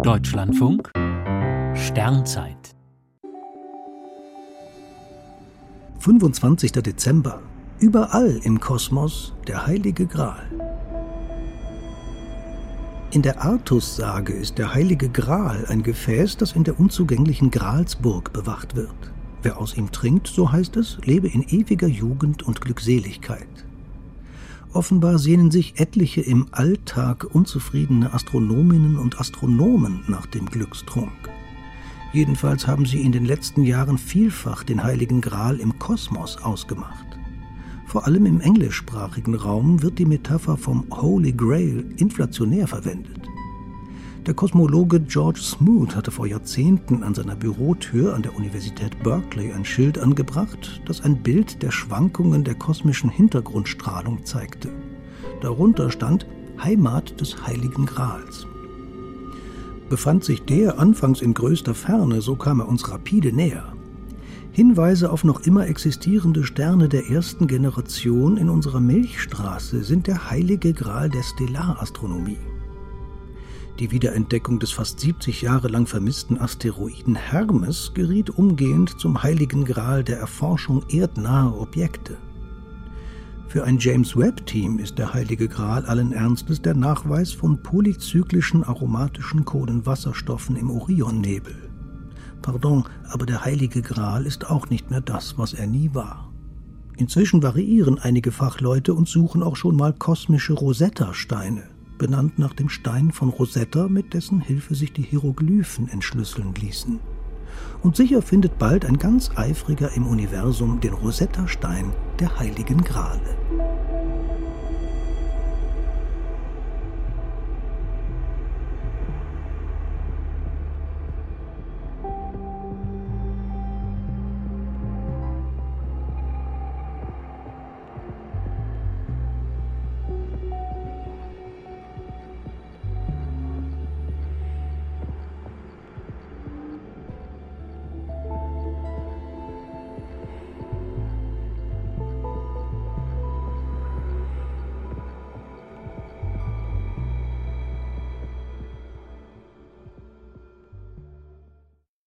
Deutschlandfunk Sternzeit 25. Dezember. Überall im Kosmos der heilige Gral. In der Artus-Sage ist der heilige Gral ein Gefäß, das in der unzugänglichen Gralsburg bewacht wird. Wer aus ihm trinkt, so heißt es, lebe in ewiger Jugend und Glückseligkeit. Offenbar sehnen sich etliche im Alltag unzufriedene Astronominnen und Astronomen nach dem Glückstrunk. Jedenfalls haben sie in den letzten Jahren vielfach den heiligen Gral im Kosmos ausgemacht. Vor allem im englischsprachigen Raum wird die Metapher vom Holy Grail inflationär verwendet. Der Kosmologe George Smoot hatte vor Jahrzehnten an seiner Bürotür an der Universität Berkeley ein Schild angebracht, das ein Bild der Schwankungen der kosmischen Hintergrundstrahlung zeigte. Darunter stand Heimat des Heiligen Grals. Befand sich der anfangs in größter Ferne, so kam er uns rapide näher. Hinweise auf noch immer existierende Sterne der ersten Generation in unserer Milchstraße sind der heilige Gral der Stellarastronomie. Die Wiederentdeckung des fast 70 Jahre lang vermissten Asteroiden Hermes geriet umgehend zum heiligen Gral der Erforschung erdnaher Objekte. Für ein James Webb-Team ist der heilige Gral allen Ernstes der Nachweis von polyzyklischen aromatischen Kohlenwasserstoffen im Orionnebel. Pardon, aber der heilige Gral ist auch nicht mehr das, was er nie war. Inzwischen variieren einige Fachleute und suchen auch schon mal kosmische Rosetta-Steine benannt nach dem Stein von Rosetta, mit dessen Hilfe sich die Hieroglyphen entschlüsseln ließen. Und sicher findet bald ein ganz eifriger im Universum den Rosetta-Stein der Heiligen Grale.